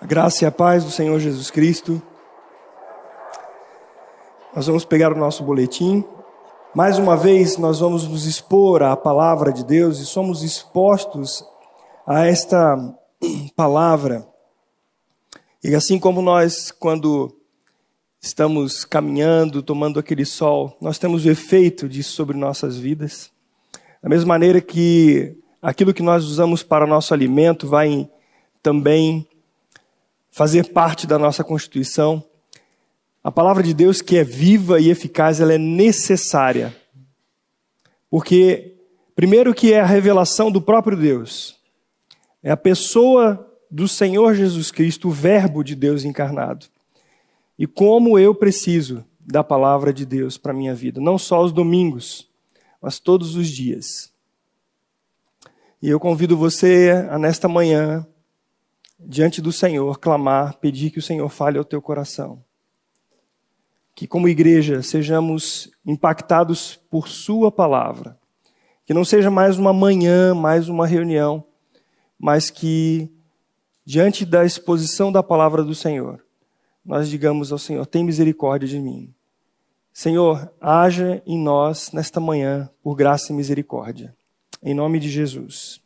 A graça e a paz do Senhor Jesus Cristo. Nós vamos pegar o nosso boletim. Mais uma vez, nós vamos nos expor à palavra de Deus e somos expostos a esta palavra. E assim como nós, quando estamos caminhando, tomando aquele sol, nós temos o efeito disso sobre nossas vidas. Da mesma maneira que aquilo que nós usamos para nosso alimento vai também fazer parte da nossa constituição. A palavra de Deus, que é viva e eficaz, ela é necessária. Porque, primeiro, que é a revelação do próprio Deus, é a pessoa do Senhor Jesus Cristo, o Verbo de Deus encarnado. E como eu preciso da palavra de Deus para a minha vida, não só os domingos, mas todos os dias. E eu convido você a, nesta manhã, diante do Senhor, clamar, pedir que o Senhor fale ao teu coração. Que, como igreja, sejamos impactados por Sua palavra. Que não seja mais uma manhã, mais uma reunião, mas que, diante da exposição da palavra do Senhor, nós digamos ao Senhor: tem misericórdia de mim. Senhor, haja em nós nesta manhã por graça e misericórdia. Em nome de Jesus.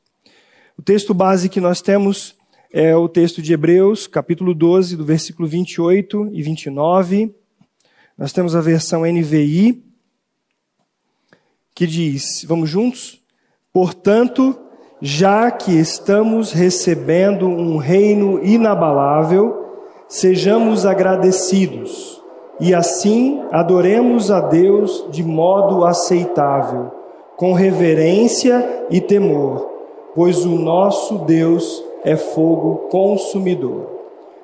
O texto base que nós temos é o texto de Hebreus, capítulo 12, do versículo 28 e 29. Nós temos a versão NVI, que diz: Vamos juntos? Portanto, já que estamos recebendo um reino inabalável, sejamos agradecidos e assim adoremos a Deus de modo aceitável, com reverência e temor, pois o nosso Deus é fogo consumidor.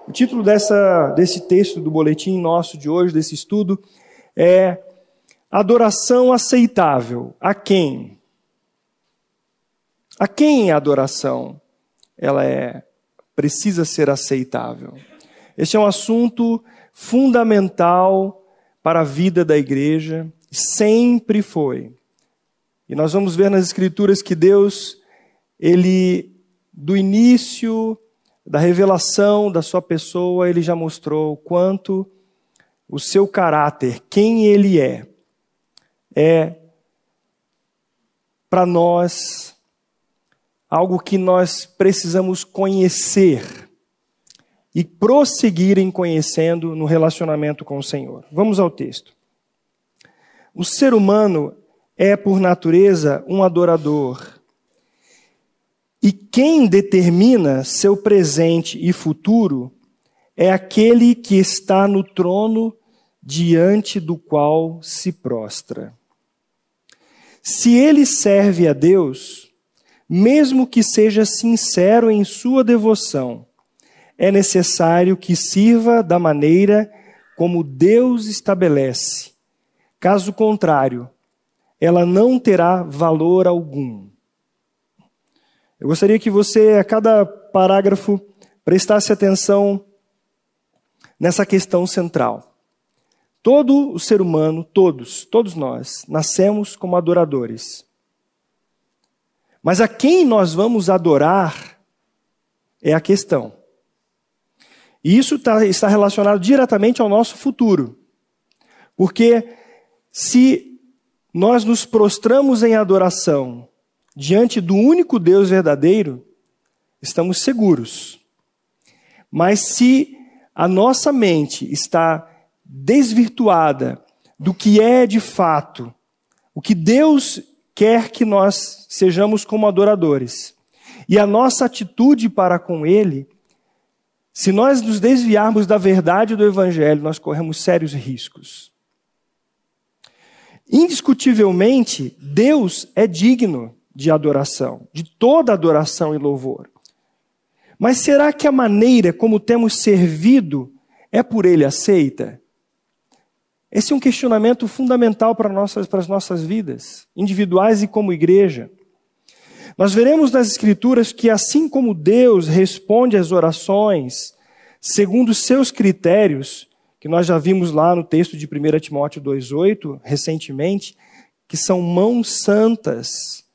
O título dessa, desse texto do boletim nosso de hoje, desse estudo, é Adoração aceitável. A quem? A quem a adoração ela é precisa ser aceitável? Este é um assunto fundamental para a vida da igreja, sempre foi. E nós vamos ver nas escrituras que Deus, ele do início da revelação da sua pessoa, ele já mostrou quanto o seu caráter, quem ele é, é para nós algo que nós precisamos conhecer e prosseguirem conhecendo no relacionamento com o Senhor. Vamos ao texto. O ser humano é, por natureza, um adorador. E quem determina seu presente e futuro é aquele que está no trono diante do qual se prostra. Se ele serve a Deus, mesmo que seja sincero em sua devoção, é necessário que sirva da maneira como Deus estabelece. Caso contrário, ela não terá valor algum. Eu gostaria que você, a cada parágrafo, prestasse atenção nessa questão central. Todo o ser humano, todos, todos nós, nascemos como adoradores. Mas a quem nós vamos adorar é a questão. E isso tá, está relacionado diretamente ao nosso futuro. Porque se nós nos prostramos em adoração diante do único Deus verdadeiro, estamos seguros. Mas se a nossa mente está desvirtuada do que é de fato, o que Deus quer que nós sejamos como adoradores, e a nossa atitude para com Ele se nós nos desviarmos da verdade do Evangelho, nós corremos sérios riscos. Indiscutivelmente, Deus é digno de adoração, de toda adoração e louvor. Mas será que a maneira como temos servido é por Ele aceita? Esse é um questionamento fundamental para, nossas, para as nossas vidas, individuais e como igreja. Nós veremos nas Escrituras que, assim como Deus responde às orações segundo seus critérios, que nós já vimos lá no texto de 1 Timóteo 2,8, recentemente, que são mãos santas,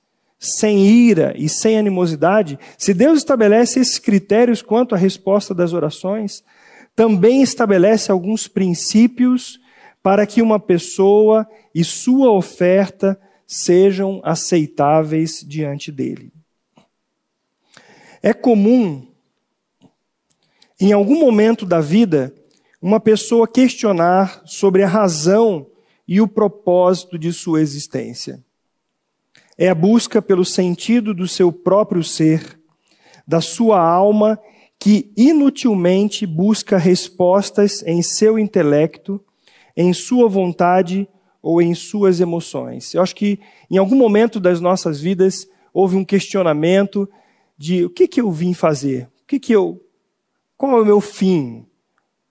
sem ira e sem animosidade, se Deus estabelece esses critérios quanto à resposta das orações, também estabelece alguns princípios para que uma pessoa e sua oferta sejam aceitáveis diante dele. É comum, em algum momento da vida, uma pessoa questionar sobre a razão e o propósito de sua existência. É a busca pelo sentido do seu próprio ser, da sua alma, que inutilmente busca respostas em seu intelecto, em sua vontade ou em suas emoções. Eu acho que em algum momento das nossas vidas houve um questionamento de o que, que eu vim fazer, o que, que eu, qual é o meu fim,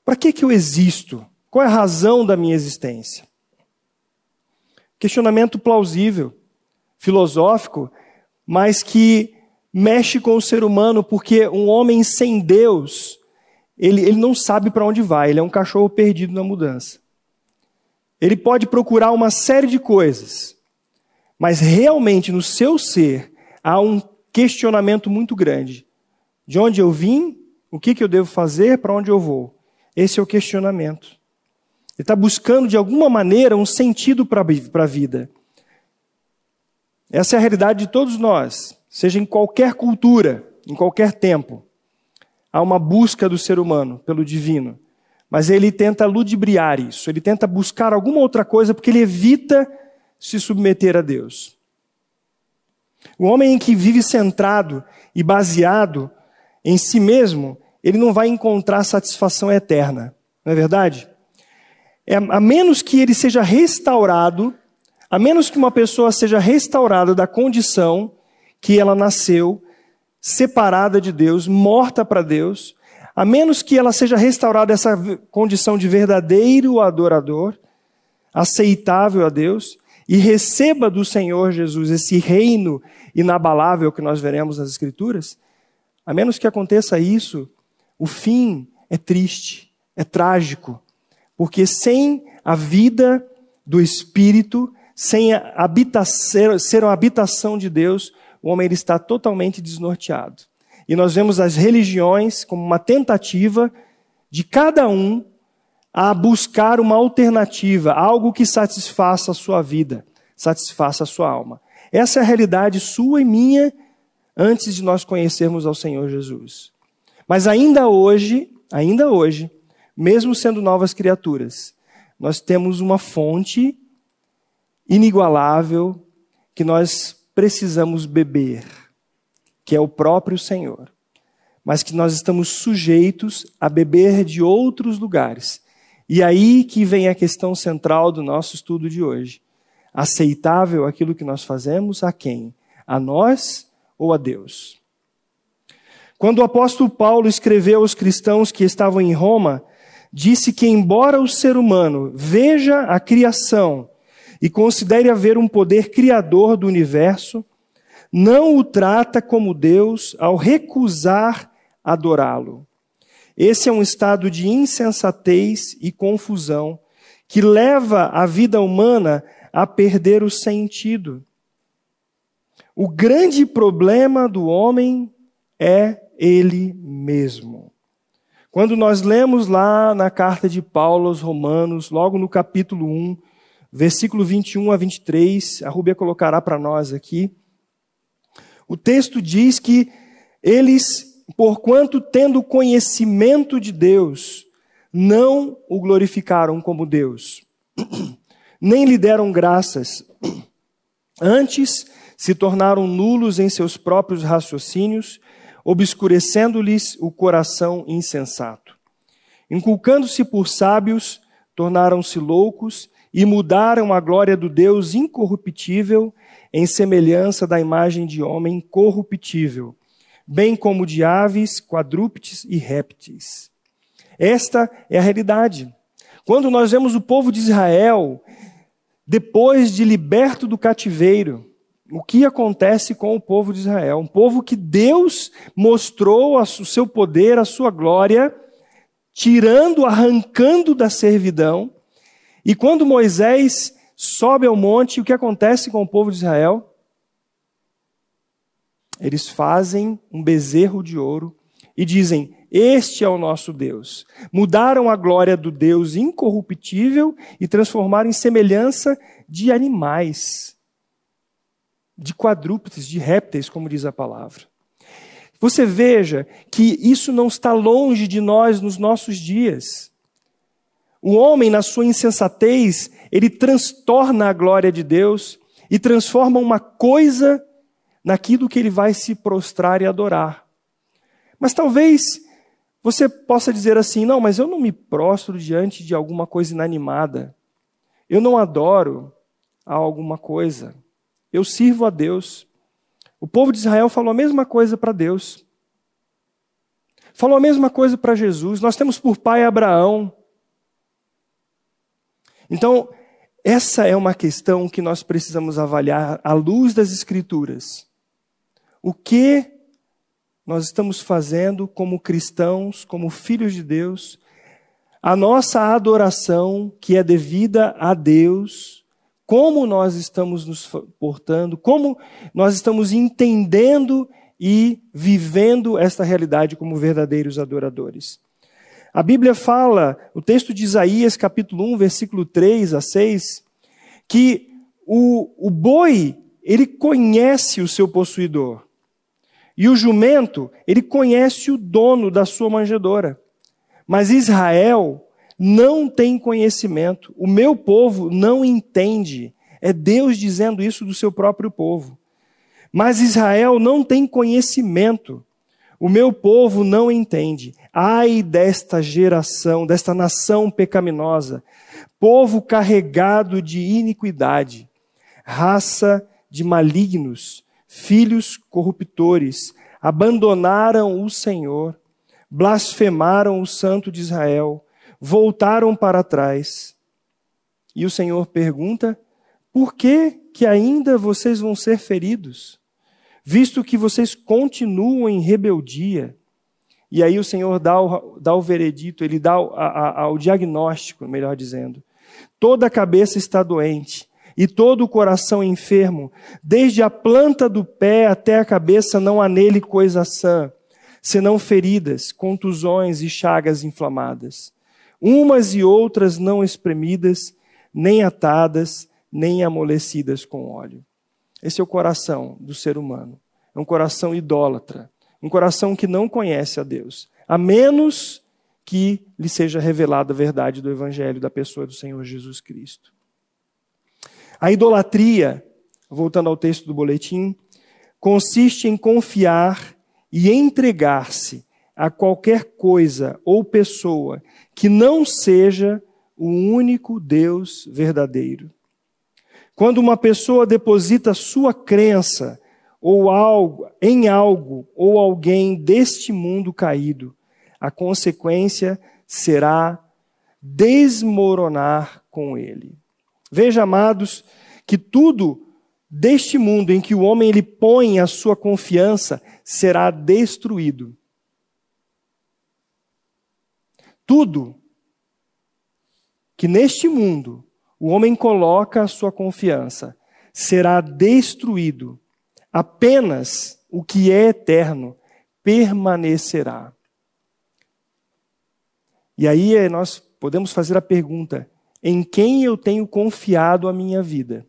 para que, que eu existo? Qual é a razão da minha existência? Questionamento plausível, filosófico, mas que mexe com o ser humano, porque um homem sem Deus, ele, ele não sabe para onde vai, ele é um cachorro perdido na mudança. Ele pode procurar uma série de coisas, mas realmente no seu ser há um questionamento muito grande. De onde eu vim? O que, que eu devo fazer? Para onde eu vou? Esse é o questionamento. Ele está buscando, de alguma maneira, um sentido para a vida. Essa é a realidade de todos nós, seja em qualquer cultura, em qualquer tempo. Há uma busca do ser humano pelo divino. Mas ele tenta ludibriar isso, ele tenta buscar alguma outra coisa porque ele evita se submeter a Deus. O homem que vive centrado e baseado em si mesmo, ele não vai encontrar satisfação eterna, não é verdade? É, a menos que ele seja restaurado, a menos que uma pessoa seja restaurada da condição que ela nasceu, separada de Deus, morta para Deus, a menos que ela seja restaurada essa condição de verdadeiro adorador, aceitável a Deus, e receba do Senhor Jesus esse reino inabalável que nós veremos nas Escrituras, a menos que aconteça isso, o fim é triste, é trágico, porque sem a vida do Espírito, sem a habitação, ser uma habitação de Deus, o homem está totalmente desnorteado. E nós vemos as religiões como uma tentativa de cada um a buscar uma alternativa, algo que satisfaça a sua vida, satisfaça a sua alma. Essa é a realidade sua e minha antes de nós conhecermos ao Senhor Jesus. Mas ainda hoje, ainda hoje, mesmo sendo novas criaturas, nós temos uma fonte inigualável que nós precisamos beber, que é o próprio Senhor. Mas que nós estamos sujeitos a beber de outros lugares. E aí que vem a questão central do nosso estudo de hoje. Aceitável aquilo que nós fazemos a quem? A nós ou a Deus? Quando o apóstolo Paulo escreveu aos cristãos que estavam em Roma, disse que, embora o ser humano veja a criação e considere haver um poder criador do universo, não o trata como Deus ao recusar adorá-lo. Esse é um estado de insensatez e confusão que leva a vida humana a perder o sentido. O grande problema do homem é ele mesmo. Quando nós lemos lá na carta de Paulo aos Romanos, logo no capítulo 1, versículo 21 a 23, a Rúbia colocará para nós aqui. O texto diz que eles, porquanto tendo conhecimento de Deus, não o glorificaram como Deus, nem lhe deram graças. Antes, se tornaram nulos em seus próprios raciocínios obscurecendo-lhes o coração insensato. Inculcando-se por sábios, tornaram-se loucos e mudaram a glória do Deus incorruptível em semelhança da imagem de homem corruptível, bem como de aves, quadrúpedes e répteis. Esta é a realidade. Quando nós vemos o povo de Israel, depois de liberto do cativeiro, o que acontece com o povo de Israel. Um povo que Deus mostrou o seu poder, a sua glória, tirando, arrancando da servidão. E quando Moisés sobe ao monte, o que acontece com o povo de Israel? Eles fazem um bezerro de ouro e dizem: Este é o nosso Deus. Mudaram a glória do Deus incorruptível e transformaram em semelhança de animais, de quadrúpedes, de répteis, como diz a palavra. Você veja que isso não está longe de nós nos nossos dias. O homem, na sua insensatez, ele transtorna a glória de Deus e transforma uma coisa naquilo que ele vai se prostrar e adorar. Mas talvez você possa dizer assim: não, mas eu não me prostro diante de alguma coisa inanimada. Eu não adoro a alguma coisa. Eu sirvo a Deus. O povo de Israel falou a mesma coisa para Deus. Falou a mesma coisa para Jesus. Nós temos por pai Abraão. Então, essa é uma questão que nós precisamos avaliar à luz das Escrituras. O que nós estamos fazendo como cristãos, como filhos de Deus, a nossa adoração que é devida a Deus, como nós estamos nos portando, como nós estamos entendendo e vivendo esta realidade como verdadeiros adoradores. A Bíblia fala, o texto de Isaías, capítulo 1, versículo 3 a 6, que o, o boi, ele conhece o seu possuidor. E o jumento, ele conhece o dono da sua manjedoura. Mas Israel não tem conhecimento. O meu povo não entende. É Deus dizendo isso do seu próprio povo. Mas Israel não tem conhecimento. O meu povo não entende. Ai desta geração, desta nação pecaminosa, povo carregado de iniquidade, raça de malignos, filhos corruptores, abandonaram o Senhor, blasfemaram o Santo de Israel, voltaram para trás. E o Senhor pergunta: por que, que ainda vocês vão ser feridos? Visto que vocês continuam em rebeldia. E aí o Senhor dá o, dá o veredito, ele dá o, a, a, o diagnóstico, melhor dizendo. Toda a cabeça está doente e todo o coração enfermo, desde a planta do pé até a cabeça não há nele coisa sã, senão feridas, contusões e chagas inflamadas, umas e outras não espremidas, nem atadas, nem amolecidas com óleo. Esse é o coração do ser humano. É um coração idólatra, um coração que não conhece a Deus, a menos que lhe seja revelada a verdade do evangelho da pessoa do Senhor Jesus Cristo. A idolatria, voltando ao texto do boletim, consiste em confiar e entregar-se a qualquer coisa ou pessoa que não seja o único Deus verdadeiro. Quando uma pessoa deposita sua crença ou algo em algo ou alguém deste mundo caído, a consequência será desmoronar com ele. Veja, amados, que tudo deste mundo em que o homem ele põe a sua confiança será destruído. Tudo que neste mundo o homem coloca a sua confiança será destruído. Apenas o que é eterno permanecerá. E aí nós podemos fazer a pergunta: em quem eu tenho confiado a minha vida,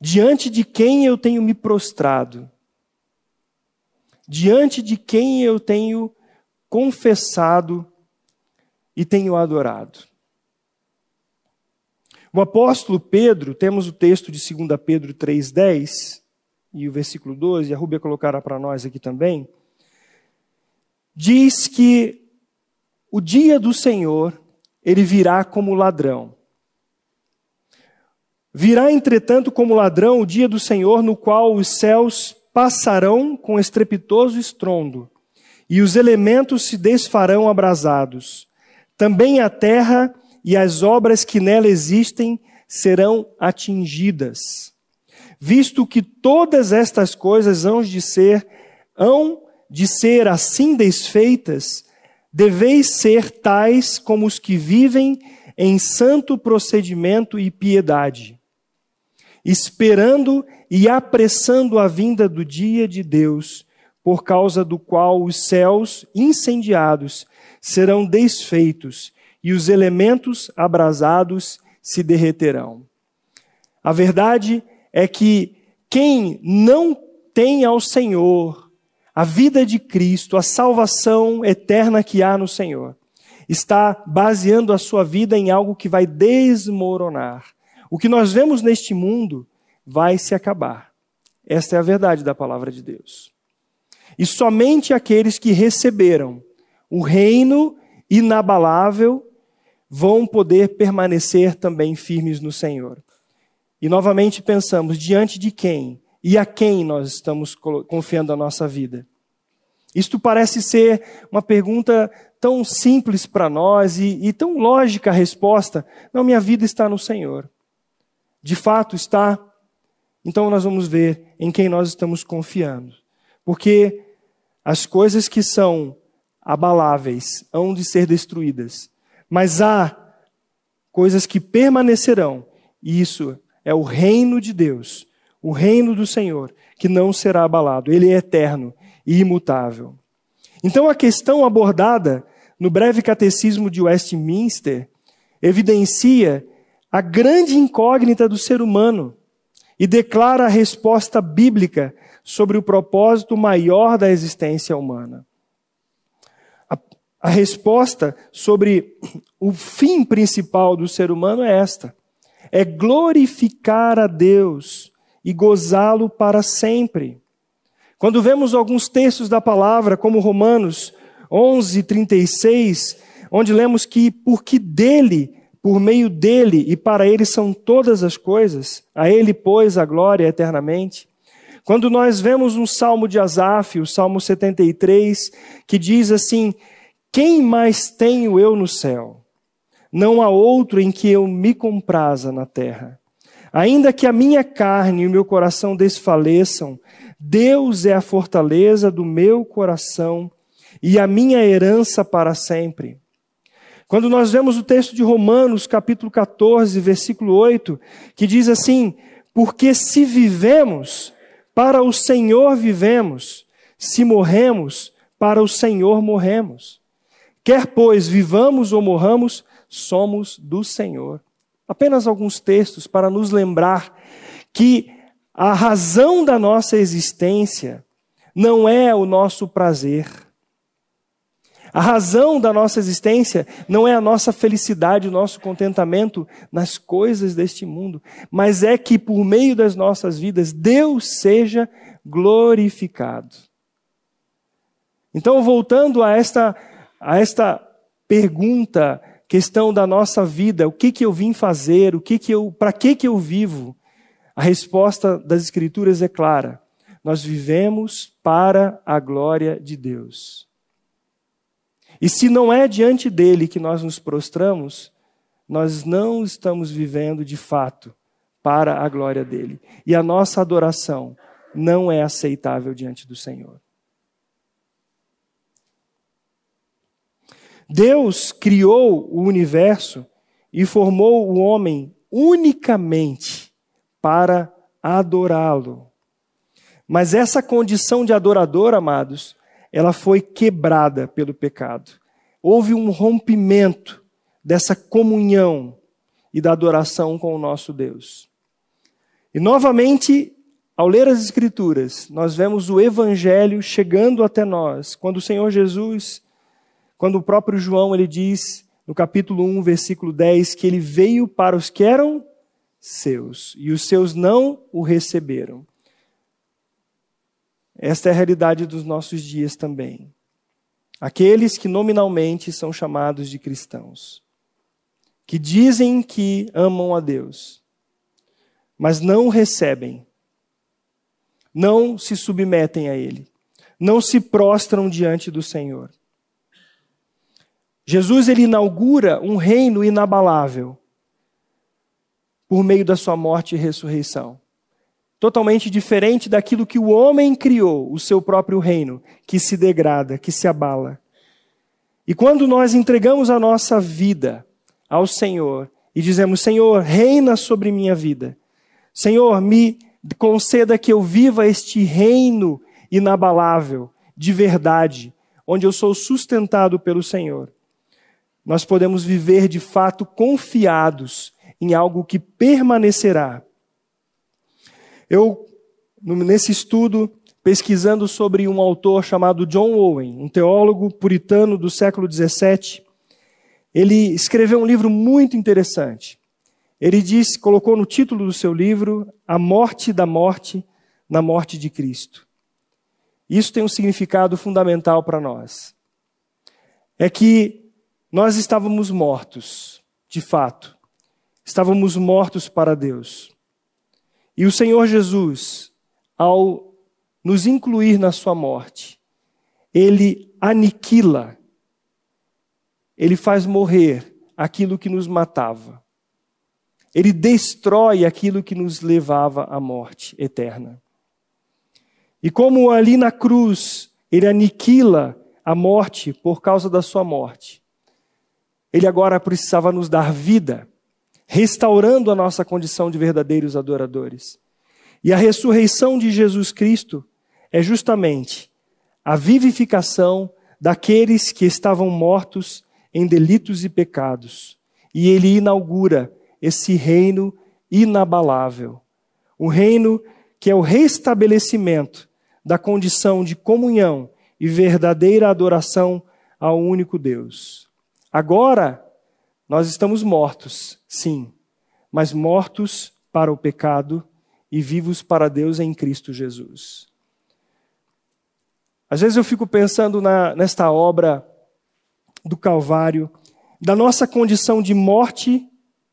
diante de quem eu tenho me prostrado, diante de quem eu tenho confessado e tenho adorado. O apóstolo Pedro, temos o texto de 2 Pedro 3,10 e o versículo 12, a Rúbia colocará para nós aqui também, diz que o dia do Senhor ele virá como ladrão. Virá, entretanto, como ladrão o dia do Senhor, no qual os céus passarão com estrepitoso estrondo, e os elementos se desfarão abrasados. Também a terra e as obras que nela existem serão atingidas. Visto que todas estas coisas hão de ser, hão de ser assim desfeitas, deveis ser tais como os que vivem em santo procedimento e piedade. esperando e apressando a vinda do dia de Deus, por causa do qual os céus incendiados serão desfeitos e os elementos abrasados se derreterão. A verdade é que quem não tem ao Senhor a vida de Cristo, a salvação eterna que há no Senhor, está baseando a sua vida em algo que vai desmoronar. O que nós vemos neste mundo vai se acabar. Esta é a verdade da palavra de Deus. E somente aqueles que receberam o reino inabalável vão poder permanecer também firmes no Senhor. E novamente pensamos: diante de quem e a quem nós estamos confiando a nossa vida? Isto parece ser uma pergunta tão simples para nós e, e, tão lógica a resposta. Não, minha vida está no Senhor. De fato está. Então nós vamos ver em quem nós estamos confiando. Porque as coisas que são abaláveis hão de ser destruídas, mas há coisas que permanecerão, e isso é o reino de Deus, o reino do Senhor, que não será abalado. Ele é eterno e imutável. Então a questão abordada no breve catecismo de Westminster evidencia a grande incógnita do ser humano e declara a resposta bíblica sobre o propósito maior da existência humana. A, resposta sobre o fim principal do ser humano é esta: é glorificar a Deus e gozá-lo para sempre. Quando vemos alguns textos da palavra, como Romanos 11, 36, onde lemos que porque dele, por meio dele e para ele são todas as coisas, a ele, pois, a glória eternamente. Quando nós vemos um salmo de Asaf, o salmo 73, que diz assim: Quem mais tenho eu no céu? Não há outro em que eu me compraza na terra. Ainda que a minha carne e o meu coração desfaleçam, Deus é a fortaleza do meu coração e a minha herança para sempre. Quando nós vemos o texto de Romanos, capítulo 14, versículo 8, que diz assim: Porque se vivemos, para o Senhor vivemos, se morremos, para o Senhor morremos. Quer, pois, vivamos ou morramos, somos do Senhor. Apenas alguns textos para nos lembrar que a razão da nossa existência não é o nosso prazer a razão da nossa existência não é a nossa felicidade, o nosso contentamento nas coisas deste mundo, mas é que por meio das nossas vidas Deus seja glorificado. Então, voltando a esta, a esta pergunta, questão da nossa vida, o que que eu vim fazer, o que que eu, para que que eu vivo? A resposta das escrituras é clara. Nós vivemos para a glória de Deus. E se não é diante dele que nós nos prostramos, nós não estamos vivendo de fato para a glória dele. E a nossa adoração não é aceitável diante do Senhor. Deus criou o universo e formou o homem unicamente para adorá-lo. Mas essa condição de adorador, amados, ela foi quebrada pelo pecado. Houve um rompimento dessa comunhão e da adoração com o nosso Deus. E novamente, ao ler as Escrituras, nós vemos o Evangelho chegando até nós, quando o Senhor Jesus, quando o próprio João ele diz, no capítulo 1, versículo 10, que ele veio para os que eram seus, e os seus não o receberam. Esta é a realidade dos nossos dias também. Aqueles que nominalmente são chamados de cristãos, que dizem que amam a Deus, mas não recebem, não se submetem a Ele, não se prostram diante do Senhor. Jesus ele inaugura um reino inabalável por meio da sua morte e ressurreição totalmente diferente daquilo que o homem criou, o seu próprio reino, que se degrada, que se abala. E quando nós entregamos a nossa vida ao Senhor e dizemos: Senhor, reina sobre minha vida, Senhor, me conceda que eu viva este reino inabalável, de verdade, onde eu sou sustentado pelo Senhor. Nós podemos viver de fato confiados em algo que permanecerá. Eu, nesse estudo, pesquisando sobre um autor chamado John Owen, um teólogo puritano do século XVII, ele escreveu um livro muito interessante. Ele disse, colocou no título do seu livro, A Morte da Morte na Morte de Cristo. Isso tem um significado fundamental para nós. É que nós estávamos mortos, de fato. Estávamos mortos para Deus. E o Senhor Jesus, ao nos incluir na sua morte, ele aniquila, ele faz morrer aquilo que nos matava. Ele destrói aquilo que nos levava à morte eterna. E como ali na cruz ele aniquila a morte por causa da sua morte, ele agora precisava nos dar vida, restaurando a nossa condição de verdadeiros adoradores. E a ressurreição de Jesus Cristo é justamente a vivificação daqueles que estavam mortos em delitos e pecados. E ele inaugura esse reino inabalável. O reino que é o restabelecimento da condição de comunhão e verdadeira adoração ao único Deus. Agora, nós estamos mortos, sim, mas mortos para o pecado e vivos para Deus em Cristo Jesus. Às vezes eu fico pensando na, nesta obra do Calvário, da nossa condição de morte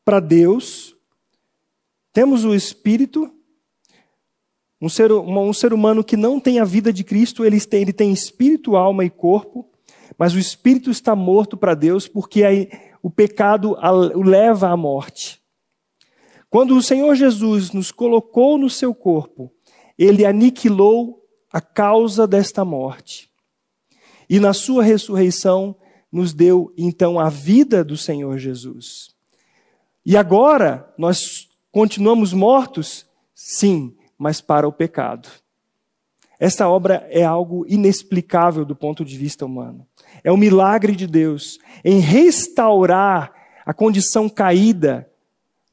para Deus. Temos o Espírito, um ser, um ser humano que não tem a vida de Cristo, ele tem, ele tem espírito, alma e corpo, mas o espírito está morto para Deus porque o pecado o leva à morte. Quando o Senhor Jesus nos colocou no seu corpo, ele aniquilou a causa desta morte. E na sua ressurreição nos deu então a vida do Senhor Jesus. E agora nós continuamos mortos? Sim, mas para o pecado. Esta obra é algo inexplicável do ponto de vista humano. É um milagre de Deus em restaurar a condição caída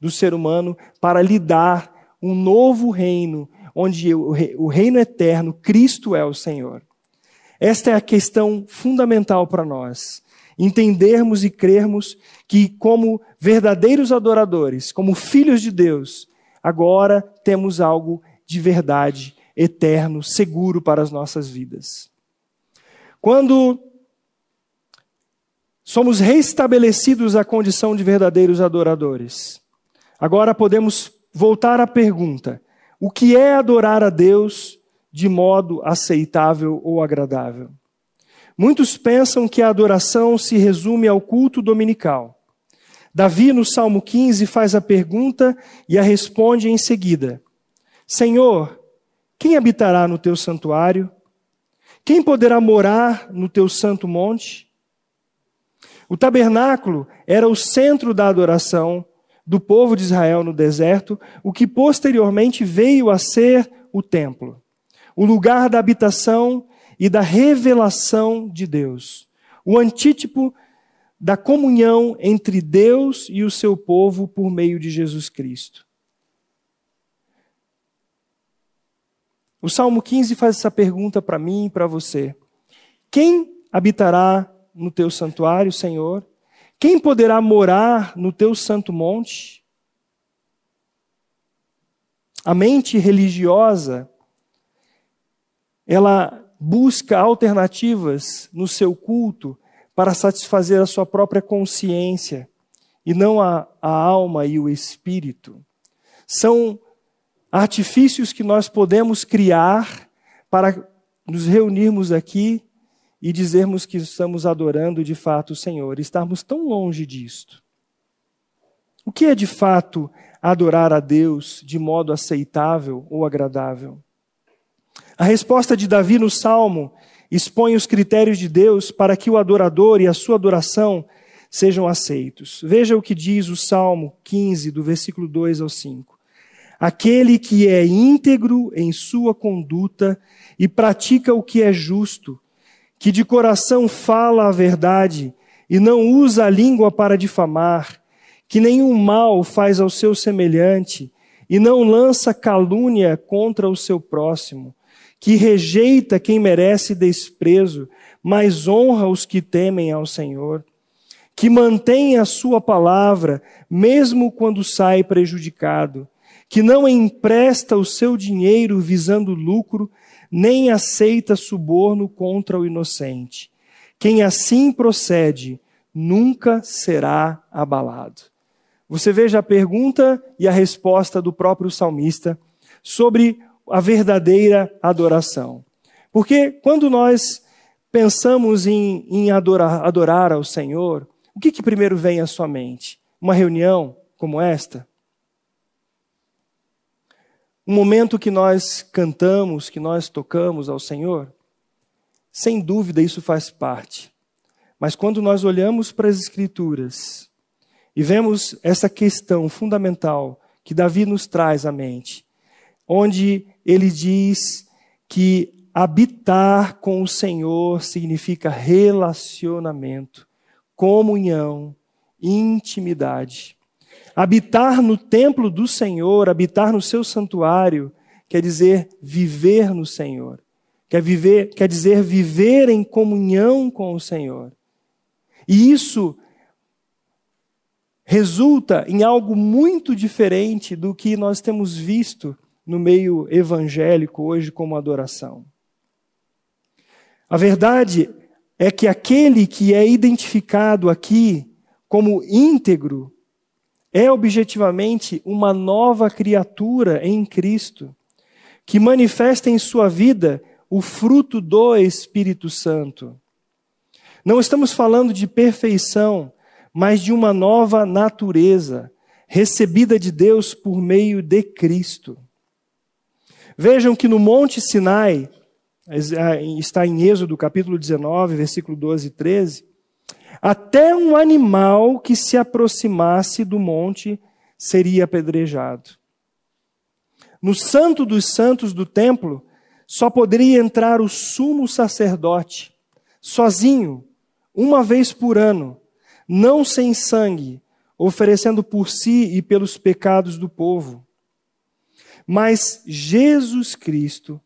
do ser humano para lhe dar um novo reino, onde o reino eterno, Cristo é o Senhor. Esta é a questão fundamental para nós. Entendermos e crermos que, como verdadeiros adoradores, como filhos de Deus, agora temos algo de verdade eterno, seguro para as nossas vidas. Quando somos restabelecidos à condição de verdadeiros adoradores, agora podemos voltar à pergunta: o que é adorar a Deus de modo aceitável ou agradável? Muitos pensam que a adoração se resume ao culto dominical. Davi, no Salmo 15, faz a pergunta e a responde em seguida: Senhor, quem habitará no teu santuário? Quem poderá morar no teu santo monte? O tabernáculo era o centro da adoração do povo de Israel no deserto, o que posteriormente veio a ser o templo, o lugar da habitação e da revelação de Deus, o antítipo da comunhão entre Deus e o seu povo por meio de Jesus Cristo. O Salmo 15 faz essa pergunta para mim e para você: Quem habitará no teu santuário, Senhor? Quem poderá morar no teu santo monte? A mente religiosa, ela busca alternativas no seu culto para satisfazer a sua própria consciência e não a, a alma e o espírito. São artifícios que nós podemos criar para nos reunirmos aqui e dizermos que estamos adorando de fato o Senhor, estarmos tão longe disto. O que é de fato adorar a Deus de modo aceitável ou agradável? A resposta de Davi no Salmo expõe os critérios de Deus para que o adorador e a sua adoração sejam aceitos. Veja o que diz o Salmo 15, do versículo 2 ao 5. aquele que é íntegro em sua conduta e pratica o que é justo, que de coração fala a verdade e não usa a língua para difamar, que nenhum mal faz ao seu semelhante e não lança calúnia contra o seu próximo, que rejeita quem merece desprezo, mas honra os que temem ao Senhor, que mantém a sua palavra, mesmo quando sai prejudicado, que não empresta o seu dinheiro visando lucro, nem aceita suborno contra o inocente. Quem assim procede nunca será abalado. Você veja a pergunta e a resposta do próprio salmista sobre a verdadeira adoração. Porque quando nós pensamos em, em adorar, adorar ao Senhor, o que, que primeiro vem à sua mente? Uma reunião como esta? Um momento que nós cantamos, que nós tocamos ao Senhor? Sem dúvida isso faz parte. Mas quando nós olhamos para as Escrituras e vemos essa questão fundamental que Davi nos traz à mente, onde ele diz que habitar com o Senhor significa relacionamento, comunhão, intimidade. Habitar no templo do Senhor, habitar no seu santuário, quer dizer viver no Senhor. Quer, viver, quer dizer viver em comunhão com o Senhor. E isso resulta em algo muito diferente do que nós temos visto no meio evangélico hoje como adoração. A verdade é que aquele que é identificado aqui como íntegro é objetivamente uma nova criatura em Cristo, que manifesta em sua vida o fruto do Espírito Santo. Não estamos falando de perfeição, mas de uma nova natureza, recebida de Deus por meio de Cristo. Vejam que no Monte Sinai, está em Êxodo capítulo 19, versículo 12 e 13, até um animal que se aproximasse do monte seria apedrejado. No santo dos santos do templo, só poderia entrar o sumo sacerdote, sozinho, uma vez por ano, não sem sangue, oferecendo por si e pelos pecados do povo. Mas Jesus Cristo,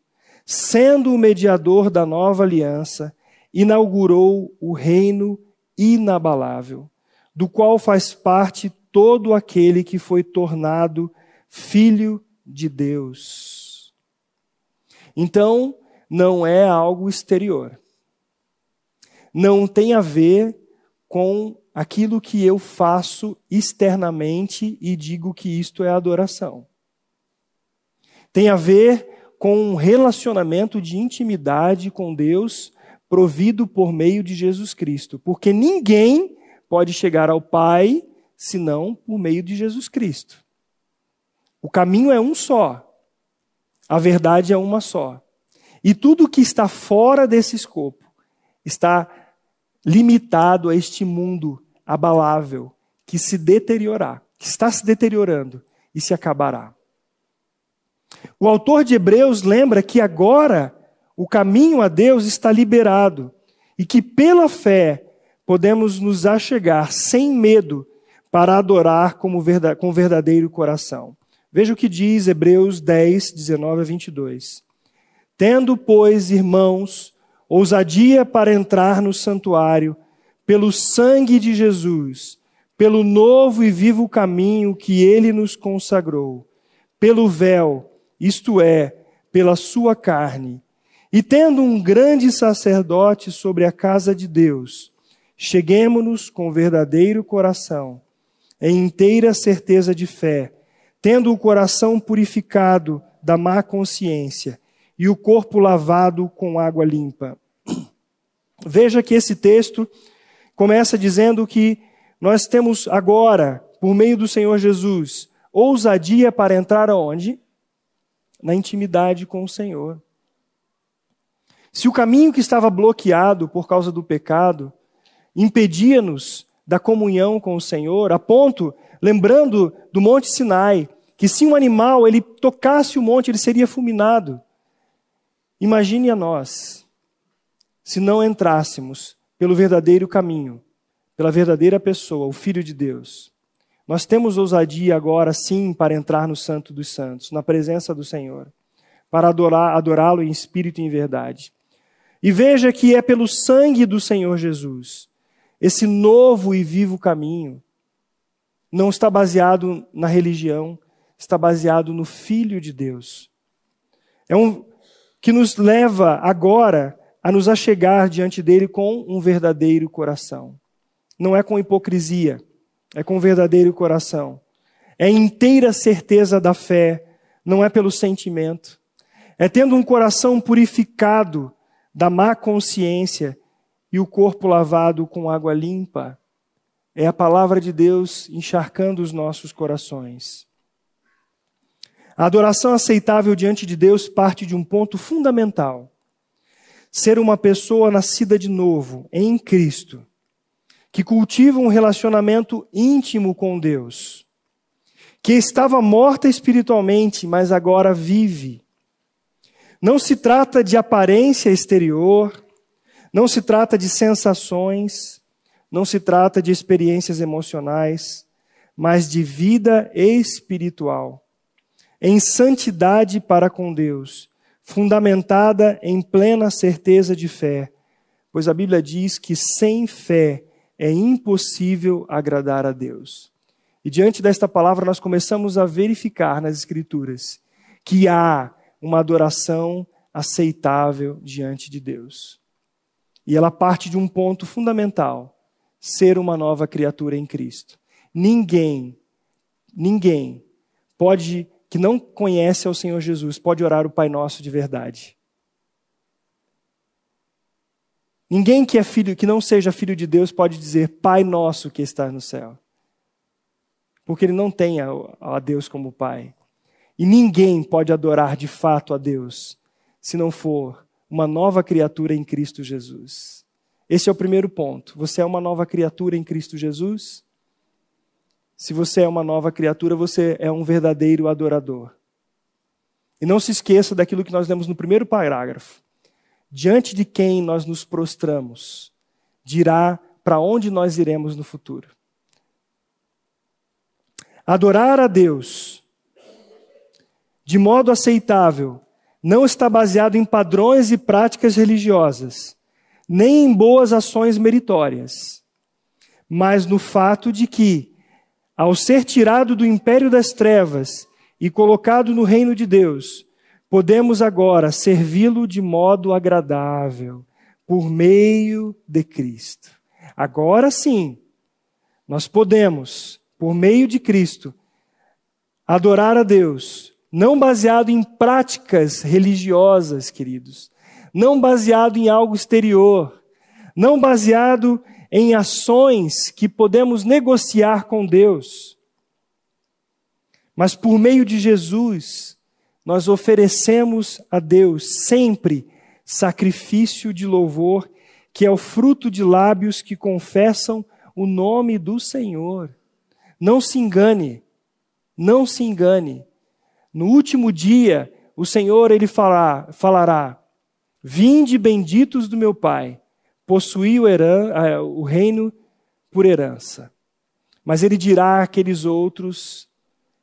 sendo o mediador da nova aliança, inaugurou o reino inabalável, do qual faz parte todo aquele que foi tornado filho de Deus. Então, não é algo exterior não tem a ver com aquilo que eu faço externamente e digo que isto é adoração. Tem a ver com um relacionamento de intimidade com Deus provido por meio de Jesus Cristo, porque ninguém pode chegar ao Pai senão por meio de Jesus Cristo. O caminho é um só. A verdade é uma só. E tudo que está fora desse escopo está limitado a este mundo abalável que se deteriorar, que está se deteriorando e se acabará. O autor de Hebreus lembra que agora o caminho a Deus está liberado e que pela fé podemos nos achegar sem medo para adorar com verdadeiro coração. Veja o que diz Hebreus 10, 19 a 22. Tendo, pois, irmãos, ousadia para entrar no santuário, pelo sangue de Jesus, pelo novo e vivo caminho que ele nos consagrou, pelo véu, isto é, pela sua carne. E tendo um grande sacerdote sobre a casa de Deus, cheguemos-nos com verdadeiro coração, em inteira certeza de fé, tendo o coração purificado da má consciência e o corpo lavado com água limpa. Veja que esse texto começa dizendo que nós temos agora, por meio do Senhor Jesus, ousadia para entrar aonde? Na intimidade com o Senhor. Se o caminho que estava bloqueado por causa do pecado impedia-nos da comunhão com o Senhor, a ponto, lembrando do Monte Sinai, que se um animal ele tocasse o monte, ele seria fulminado. Imagine a nós, se não entrássemos pelo verdadeiro caminho, pela verdadeira pessoa, o Filho de Deus. Nós temos ousadia agora, sim, para entrar no Santo dos Santos, na presença do Senhor, para adorá-lo em espírito e em verdade. E veja que é pelo sangue do Senhor Jesus, esse novo e vivo caminho, não está baseado na religião, está baseado no Filho de Deus. É um que nos leva agora a nos achegar diante dele com um verdadeiro coração não é com hipocrisia, é com verdadeiro coração. É inteira certeza da fé, não é pelo sentimento. É tendo um coração purificado da má consciência e o corpo lavado com água limpa. É a palavra de Deus encharcando os nossos corações. A adoração aceitável diante de Deus parte de um ponto fundamental: ser uma pessoa nascida de novo em Cristo que cultiva um relacionamento íntimo com Deus, que estava morta espiritualmente, mas agora vive. Não se trata de aparência exterior, não se trata de sensações, não se trata de experiências emocionais, mas de vida espiritual, em santidade para com Deus, fundamentada em plena certeza de fé, pois a Bíblia diz que sem fé é impossível agradar a Deus. E diante desta palavra, nós começamos a verificar nas Escrituras que há uma adoração aceitável diante de Deus. E ela parte de um ponto fundamental: ser uma nova criatura em Cristo. Ninguém, ninguém pode, que não conhece ao Senhor Jesus, pode orar o Pai Nosso de verdade. Ninguém que é filho, que não seja filho de Deus pode dizer Pai nosso que está no céu. Porque ele não tem a, a Deus como Pai. E ninguém pode adorar de fato a Deus se não for uma nova criatura em Cristo Jesus. Esse é o primeiro ponto. Você é uma nova criatura em Cristo Jesus? Se você é uma nova criatura, você é um verdadeiro adorador. E não se esqueça daquilo que nós lemos no primeiro parágrafo diante de quem nós nos prostramos, dirá para onde nós iremos no futuro. Adorar a Deus de modo aceitável não está baseado em padrões e práticas religiosas, nem em boas ações meritórias, mas no fato de que, ao ser tirado do império das trevas e colocado no reino de Deus, podemos agora servi-lo de modo agradável, por meio de Cristo. Agora sim, nós podemos, por meio de Cristo, adorar a Deus, não baseado em práticas religiosas, queridos, não baseado em algo exterior, não baseado em ações que podemos negociar com Deus, mas por meio de Jesus, nós oferecemos a Deus sempre sacrifício de louvor, que é o fruto de lábios que confessam o nome do Senhor. Não se engane, não se engane. No último dia, o Senhor ele falará, falará: Vinde benditos do meu Pai, possuí o, heran, eh, o reino por herança. Mas ele dirá àqueles outros